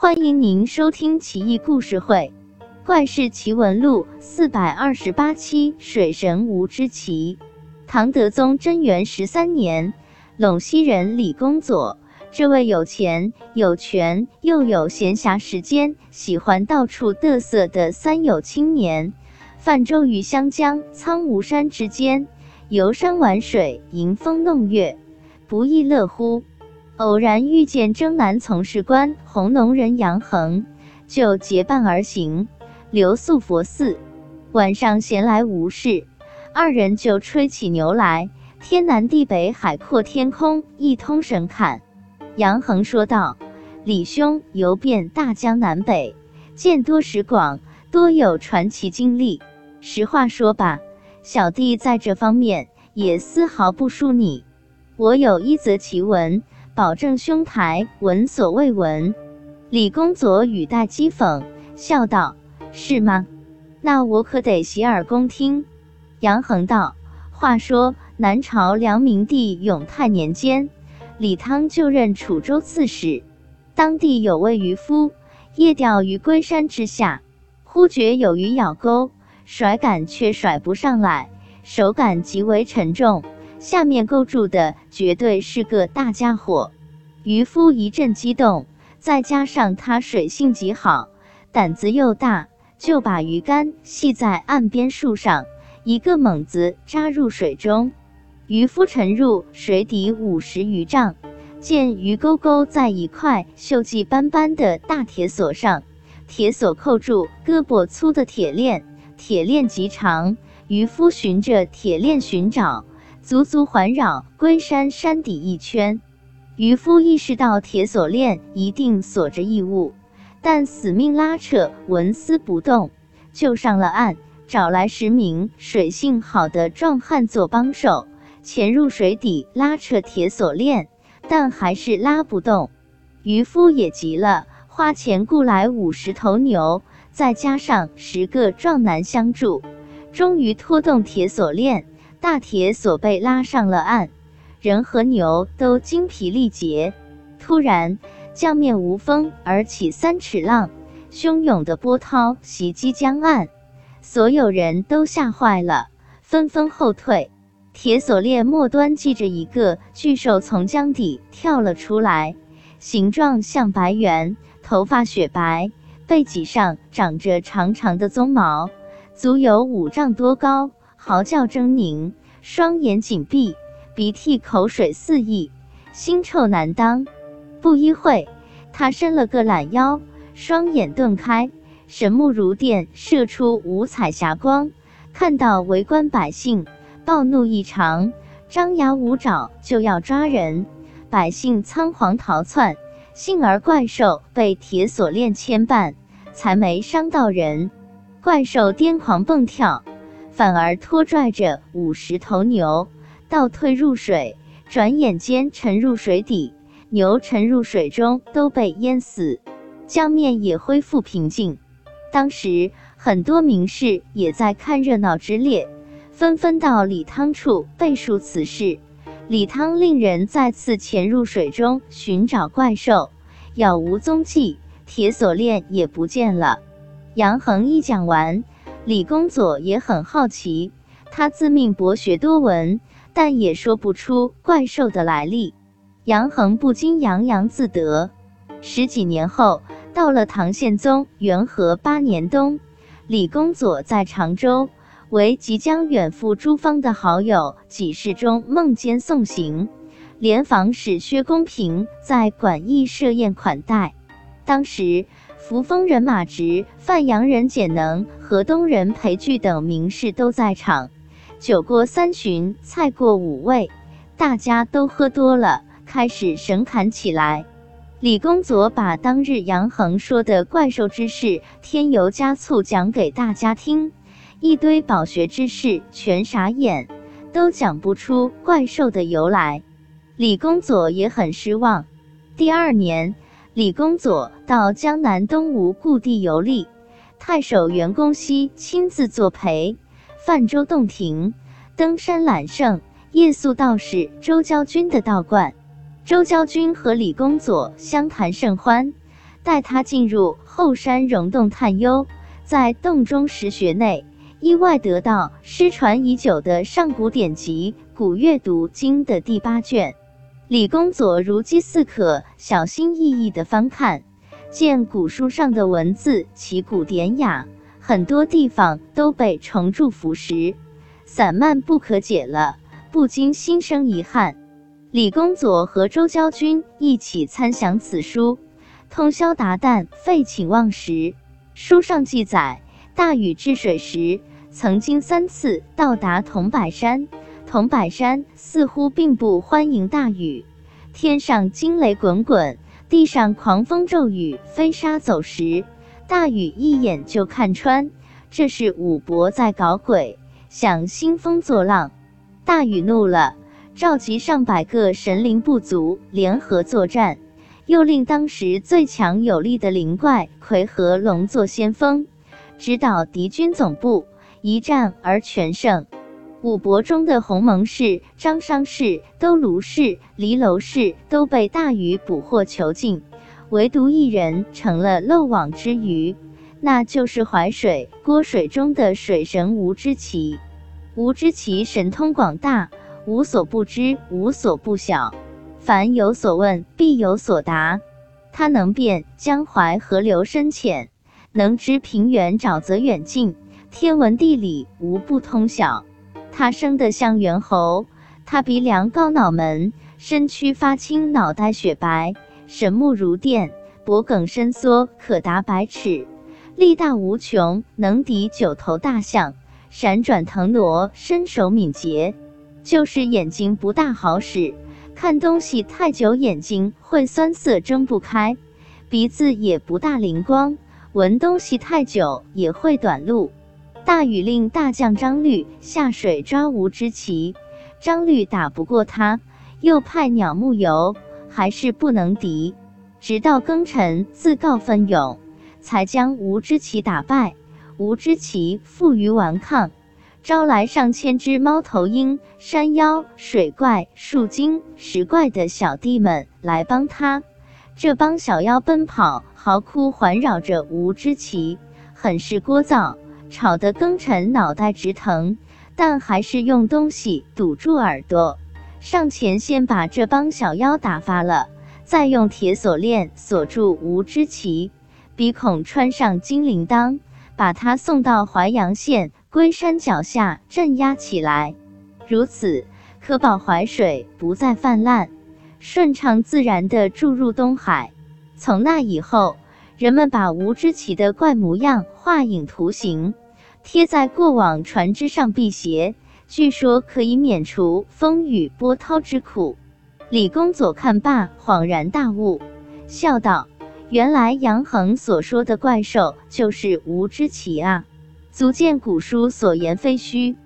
欢迎您收听《奇异故事会·怪事奇闻录》四百二十八期《水神吴之奇》。唐德宗贞元十三年，陇西人李公佐，这位有钱、有权又有闲暇时间、喜欢到处嘚瑟的三有青年，泛舟于湘江苍梧山之间，游山玩水，迎风弄月，不亦乐乎。偶然遇见征南从事官红农人杨衡，就结伴而行，留宿佛寺。晚上闲来无事，二人就吹起牛来，天南地北，海阔天空，一通神侃。杨衡说道：“李兄游遍大江南北，见多识广，多有传奇经历。实话说吧，小弟在这方面也丝毫不输你。我有一则奇闻。”保证兄台闻所未闻。李公佐语带讥讽，笑道：“是吗？那我可得洗耳恭听。”杨衡道：“话说南朝梁明帝永泰年间，李汤就任楚州刺史。当地有位渔夫，夜钓于龟山之下，忽觉有鱼咬钩，甩杆却甩不上来，手感极为沉重。”下面勾住的绝对是个大家伙，渔夫一阵激动，再加上他水性极好，胆子又大，就把鱼竿系在岸边树上，一个猛子扎入水中。渔夫沉入水底五十余丈，见鱼钩钩在一块锈迹斑斑的大铁锁上，铁锁扣住胳膊粗的铁链，铁链极长。渔夫循着铁链寻找。足足环绕龟山山底一圈，渔夫意识到铁锁链一定锁着异物，但死命拉扯，纹丝不动，就上了岸，找来十名水性好的壮汉做帮手，潜入水底拉扯铁锁链，但还是拉不动。渔夫也急了，花钱雇来五十头牛，再加上十个壮男相助，终于拖动铁锁链。大铁锁被拉上了岸，人和牛都精疲力竭。突然，江面无风而起三尺浪，汹涌的波涛袭击江岸，所有人都吓坏了，纷纷后退。铁锁链末端系着一个巨兽，从江底跳了出来，形状像白猿，头发雪白，背脊上长着长长的鬃毛，足有五丈多高。嚎叫狰狞，双眼紧闭，鼻涕口水四溢，腥臭难当。不一会，他伸了个懒腰，双眼顿开，神目如电，射出五彩霞光。看到围观百姓，暴怒异常，张牙舞爪就要抓人。百姓仓皇逃窜，幸而怪兽被铁锁链牵绊，才没伤到人。怪兽癫狂蹦跳。反而拖拽着五十头牛倒退入水，转眼间沉入水底，牛沉入水中都被淹死，江面也恢复平静。当时很多名士也在看热闹之列，纷纷到李汤处背述此事。李汤令人再次潜入水中寻找怪兽，杳无踪迹，铁锁链也不见了。杨衡一讲完。李公佐也很好奇，他自命博学多闻，但也说不出怪兽的来历。杨衡不禁洋洋自得。十几年后，到了唐宪宗元和八年冬，李公佐在常州，为即将远赴诸方的好友几世中梦见送行，联防使薛公平在馆驿设宴款待。当时。扶风人马直、范阳人简能、河东人裴矩等名士都在场。酒过三巡，菜过五味，大家都喝多了，开始神侃起来。李公佐把当日杨衡说的怪兽之事添油加醋讲给大家听，一堆饱学之士全傻眼，都讲不出怪兽的由来。李公佐也很失望。第二年。李公佐到江南东吴故地游历，太守袁公熙亲自作陪，泛舟洞庭，登山揽胜，夜宿道士周交军的道观。周交军和李公佐相谈甚欢，带他进入后山溶洞探幽，在洞中石穴内，意外得到失传已久的上古典籍《古阅读经》的第八卷。李公佐如饥似渴，小心翼翼地翻看，见古书上的文字奇古典雅，很多地方都被虫蛀腐蚀，散漫不可解了，不禁心生遗憾。李公佐和周将军一起参详此书，通宵达旦，废寝忘食。书上记载，大禹治水时，曾经三次到达桐柏山。桐柏山似乎并不欢迎大禹，天上惊雷滚滚，地上狂风骤雨，飞沙走石。大禹一眼就看穿，这是武伯在搞鬼，想兴风作浪。大禹怒了，召集上百个神灵部族联合作战，又令当时最强有力的灵怪葵和龙做先锋，指导敌军总部，一战而全胜。五伯中的鸿蒙氏、张商氏、都卢氏、离娄氏都被大禹捕获囚禁，唯独一人成了漏网之鱼，那就是淮水郭水中的水神吴之奇。吴之奇神通广大，无所不知，无所不晓，凡有所问，必有所答。他能辨江淮河流深浅，能知平原沼泽远近，天文地理无不通晓。他生得像猿猴，他鼻梁高脑门，身躯发青，脑袋雪白，神目如电，脖颈伸缩可达百尺，力大无穷，能敌九头大象，闪转腾挪，身手敏捷。就是眼睛不大好使，看东西太久眼睛会酸涩睁不开；鼻子也不大灵光，闻东西太久也会短路。大禹令大将张律下水抓吴之奇，张律打不过他，又派鸟木游，还是不能敌。直到庚辰自告奋勇，才将吴之奇打败。吴之奇负隅顽抗，招来上千只猫头鹰、山妖、水怪、树精、石怪的小弟们来帮他。这帮小妖奔跑、嚎哭，环绕着吴之奇，很是聒噪。吵得庚辰脑袋直疼，但还是用东西堵住耳朵，上前先把这帮小妖打发了，再用铁锁链锁住吴之奇，鼻孔穿上金铃铛，把他送到淮阳县龟山脚下镇压起来。如此，可保淮水不再泛滥，顺畅自然地注入东海。从那以后。人们把吴之奇的怪模样画影图形，贴在过往船只上辟邪，据说可以免除风雨波涛之苦。李公佐看罢，恍然大悟，笑道：“原来杨恒所说的怪兽就是无知奇啊！足见古书所言非虚。”